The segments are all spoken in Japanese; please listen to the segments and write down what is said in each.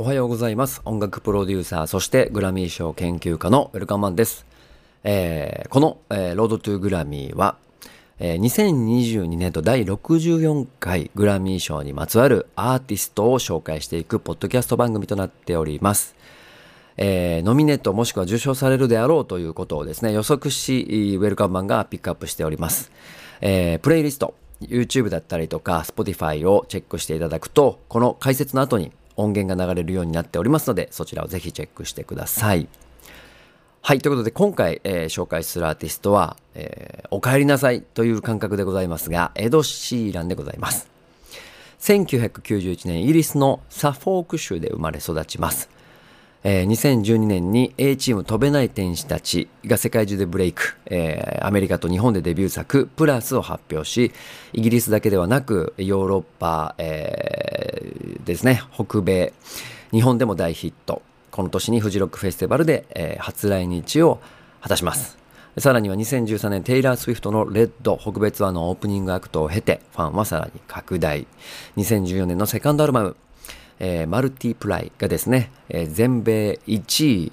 おはようございます。音楽プロデューサー、そしてグラミー賞研究家のウェルカムマンです。えー、この、えー、ロードトゥーグラミーは、えー、2022年度第64回グラミー賞にまつわるアーティストを紹介していくポッドキャスト番組となっております。えー、ノミネートもしくは受賞されるであろうということをですね、予測し、ウェルカムマンがピックアップしております。えー、プレイリスト、YouTube だったりとか Spotify をチェックしていただくと、この解説の後に音源が流れるようになっておりますので、そちらをぜひチェックしてください。はい、ということで今回、えー、紹介するアーティストは、えー、お帰りなさいという感覚でございますが、エド・シーランでございます。1991年イギリスのサフォーク州で生まれ育ちます。えー、2012年に A チーム飛べない天使たちが世界中でブレイク、えー、アメリカと日本でデビュー作プラスを発表し、イギリスだけではなくヨーロッパ、えー、ですね、北米、日本でも大ヒット。この年にフジロックフェスティバルで、えー、初来日を果たします。さらには2013年テイラー・スウィフトのレッド北米ツアーのオープニングアクトを経てファンはさらに拡大。2014年のセカンドアルバムえー、 Multiply がですね、えー、全米1位、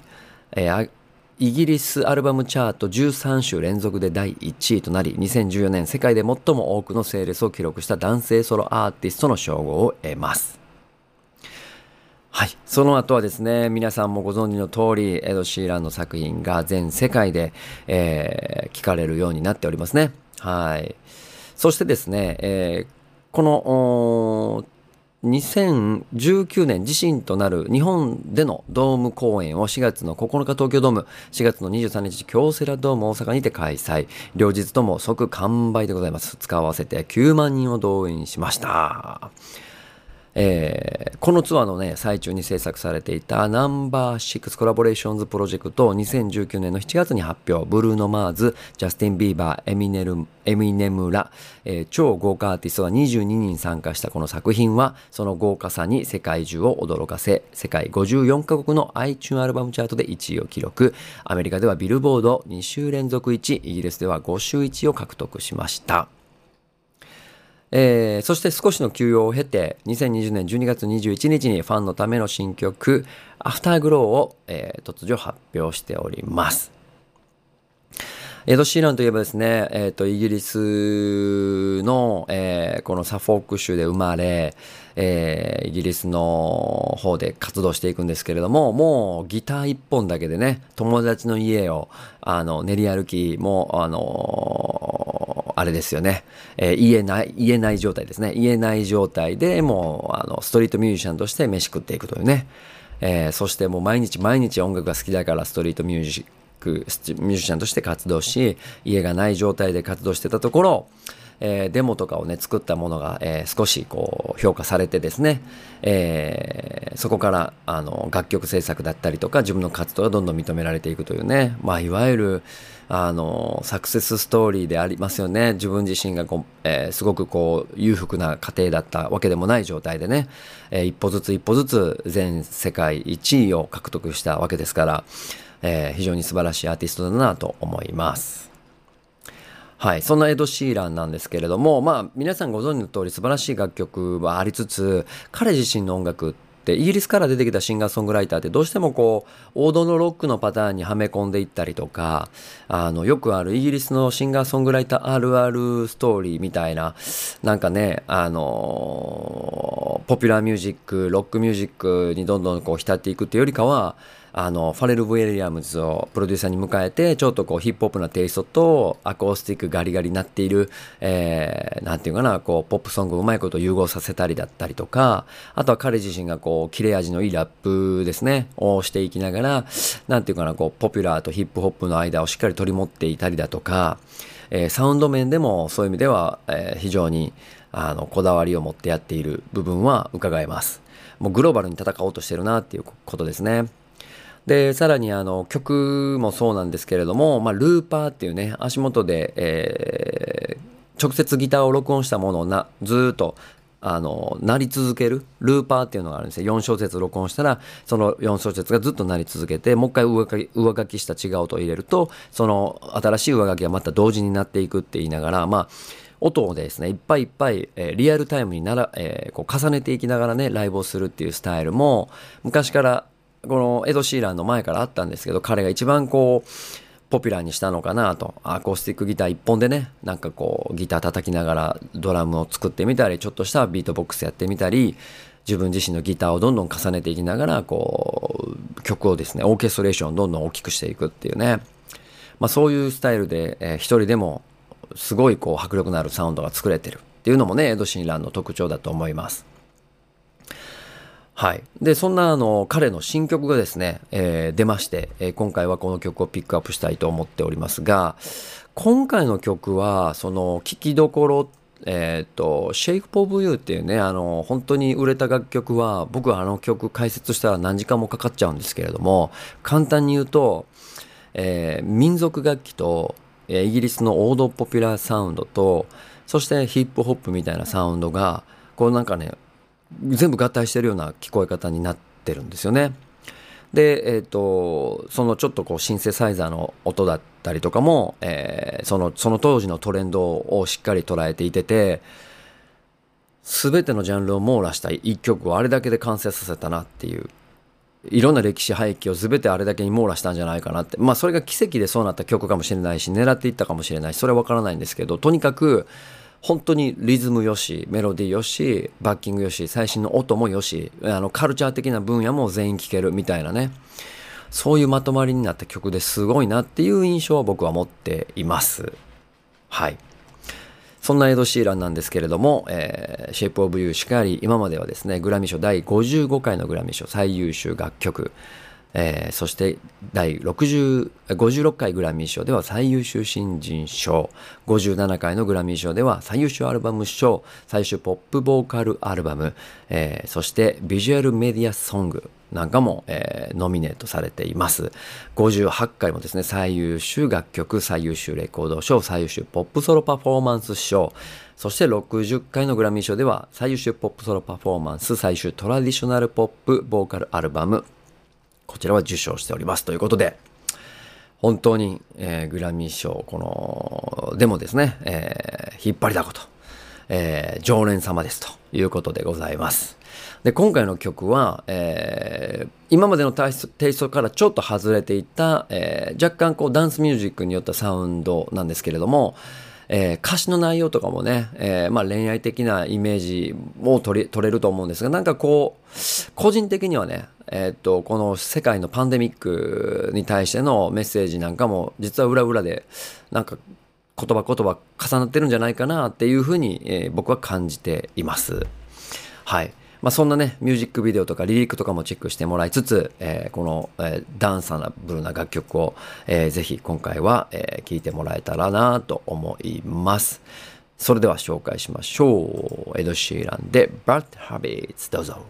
えー、イギリスアルバムチャート13週連続で第1位となり、2014年世界で最も多くのセールスを記録した男性ソロアーティストの称号を得ます。はい。その後はですね、皆さんもご存知の通り、エド・シーランの作品が全世界で、えー、聞かれるようになっておりますね。はい。そしてですね、えー、この2019年自身となる日本でのドーム公演を4月の9日東京ドーム、4月の23日京セラドーム大阪にて開催。両日とも即完売でございます。2日合わせて9万人を動員しました。えー、このツアーのね、最中に制作されていた No.6 Collaborations Project を2019年の7月に発表。ブルーノ・マーズ、ジャスティン・ビーバー、エミネルエミネムら、えー、超豪華アーティストが22人参加したこの作品は、その豪華さに世界中を驚かせ、世界54カ国の iTunes アルバムチャートで1位を記録。アメリカではビルボード2週連続1位、イギリスでは5週1位を獲得しました。えー、そして少しの休養を経て、2020年12月21日にファンのための新曲、アフターグローを、えー、突如発表しております。エド・シーランといえばですね、えっ、ー、と、イギリスの、えー、このサフォーク州で生まれ、えー、イギリスの方で活動していくんですけれども、もうギター一本だけでね、友達の家を、あの、練り歩き、もう、あのあれですよね、えー、言えない、言えない状態ですね。言えない状態でもう、あの、ストリートミュージシャンとして飯食っていくというね。えー、そしてもう毎日毎日音楽が好きだからストリートミュージクミュージシャンとして活動し家がない状態で活動してたところ、えー、デモとかをね作ったものが、えー、少しこう評価されてですね、えー、そこからあの楽曲制作だったりとか自分の活動がどんどん認められていくというね、まあ、いわゆるあのサクセスストーリーでありますよね自分自身がこう、えー、すごくこう裕福な家庭だったわけでもない状態でね、えー、一歩ずつ一歩ずつ全世界1位を獲得したわけですからえー、非常に素晴らしいアーティストだなと思います。はい。そんなエド・シーランなんですけれども、まあ、皆さんご存知の通り素晴らしい楽曲はありつつ、彼自身の音楽ってってイギリスから出てきたシンガーソングライターってどうしてもこう、王道のロックのパターンにはめ込んでいったりとか、あの、よくあるイギリスのシンガーソングライターあるあるストーリーみたいな、なんかね、あのポピュラーミュージック、ロックミュージックにどんどんこう浸っていくっていうよりかは、あの、ファレル・ウィリアムズをプロデューサーに迎えて、ちょっとこうヒップホップなテイストとアコースティックガリガリになっている、えー、なんていうかな、こう、ポップソングをうまいこと融合させたりだったりとか、あとは彼自身がこう、切れ味のいいラップですね、をしていきながら、なんていうかな、こう、ポピュラーとヒップホップの間をしっかり取り持っていたりだとか、えー、サウンド面でもそういう意味では、えー、非常にあのこだわりを持ってやっている部分は伺えます。もうグローバルに戦おうとしてるなっていうことですね。で、さらにあの曲もそうなんですけれども、まあ、ルーパーっていうね、足元で、えー、直接ギターを録音したものをなずっとあの鳴り続けるルーパーっていうのがあるんですよ。4小節録音したらその4小節がずっと鳴り続けてもう一回上書き上書きした違う音を入れるとその新しい上書きがまた同時になっていくって言いながらまあ音をですねいっぱいいっぱい、えー、リアルタイムになら、えー、こう重ねていきながらねライブをするっていうスタイルも昔からこのエド・シーランの前からあったんですけど彼が一番こうポピュラーにしたのかなとアコースティックギター1本でねなんかこうギター叩きながらドラムを作ってみたりちょっとしたビートボックスやってみたり自分自身のギターをどんどん重ねていきながらこう曲をですねオーケストレーションをどんどん大きくしていくっていうね、まあ、そういうスタイルで、えー、一人でもすごいこう迫力のあるサウンドが作れてるっていうのもねエド・シンランの特徴だと思います。はい。で、そんなあの彼の新曲がですね、えー、出まして、えー、今回はこの曲をピックアップしたいと思っておりますが、今回の曲は、その聴きどころ、えっ、ー、と、Shape of You っていうね、あの、本当に売れた楽曲は、僕はあの曲解説したら何時間もかかっちゃうんですけれども、簡単に言うと、え民族楽器と、えイギリスのオードポピュラーサウンドと、そしてヒップホップみたいなサウンドが、こうなんかね、全部合体してるような聞こえ方になってるんですよね。で、えーと、そのちょっとこうシンセサイザーの音だったりとかも、えー、そのその当時のトレンドをしっかり捉えていてて全てのジャンルを網羅した一曲をあれだけで完成させたなっていういろんな歴史背景を全てあれだけに網羅したんじゃないかなってまあそれが奇跡でそうなった曲かもしれないし狙っていったかもしれないしそれは分からないんですけどとにかく本当にリズムよしメロディーよしバッキングよし最新の音もよしあのカルチャー的な分野も全員聴けるみたいなね。そういうまとまりになった曲ですごいなっていう印象を僕は持っています。はい。そんなエド・シーランなんですけれども、えー、 Shape of You しかり今まではですねグラミー賞第55回のグラミー賞最優秀楽曲。えー、そして第60 56回グラミー賞では最優秀新人賞。57回のグラミー賞では最優秀アルバム賞。最終ポップボーカルアルバム、えー、そしてビジュアルメディアソングなんかも、えー、ノミネートされています。58回もですね最優秀楽曲最優秀レコード賞最優秀ポップソロパフォーマンス賞。そして60回のグラミー賞では最優秀ポップソロパフォーマンス最優秀トラディショナルポップボーカルアルバム。こちらは受賞しておりますということで、本当に、えー、グラミー賞、この、でもですね、えー、引っ張りだこと、えー、常連様ですということでございます。で、今回の曲は、えー、今までのテイストからちょっと外れていた、えー、若干こうダンスミュージックによったサウンドなんですけれども、えー、歌詞の内容とかもね、えー、まあ、恋愛的なイメージも取れると思うんですがなんかこう個人的にはね、え、っとこの世界のパンデミックに対してのメッセージなんかも実は裏裏でなんか言葉言葉重なってるんじゃないかなっていうふうに、えー、僕は感じています。はい。まあ、そんなね、ミュージックビデオとかリリックとかもチェックしてもらいつつ、えー、この、えー、ダンサーブルな楽曲を、えー、ぜひ今回は、えー、聴いてもらえたらなと思います。それでは紹介しましょう。エド・シーランで Bad Habits どうぞ。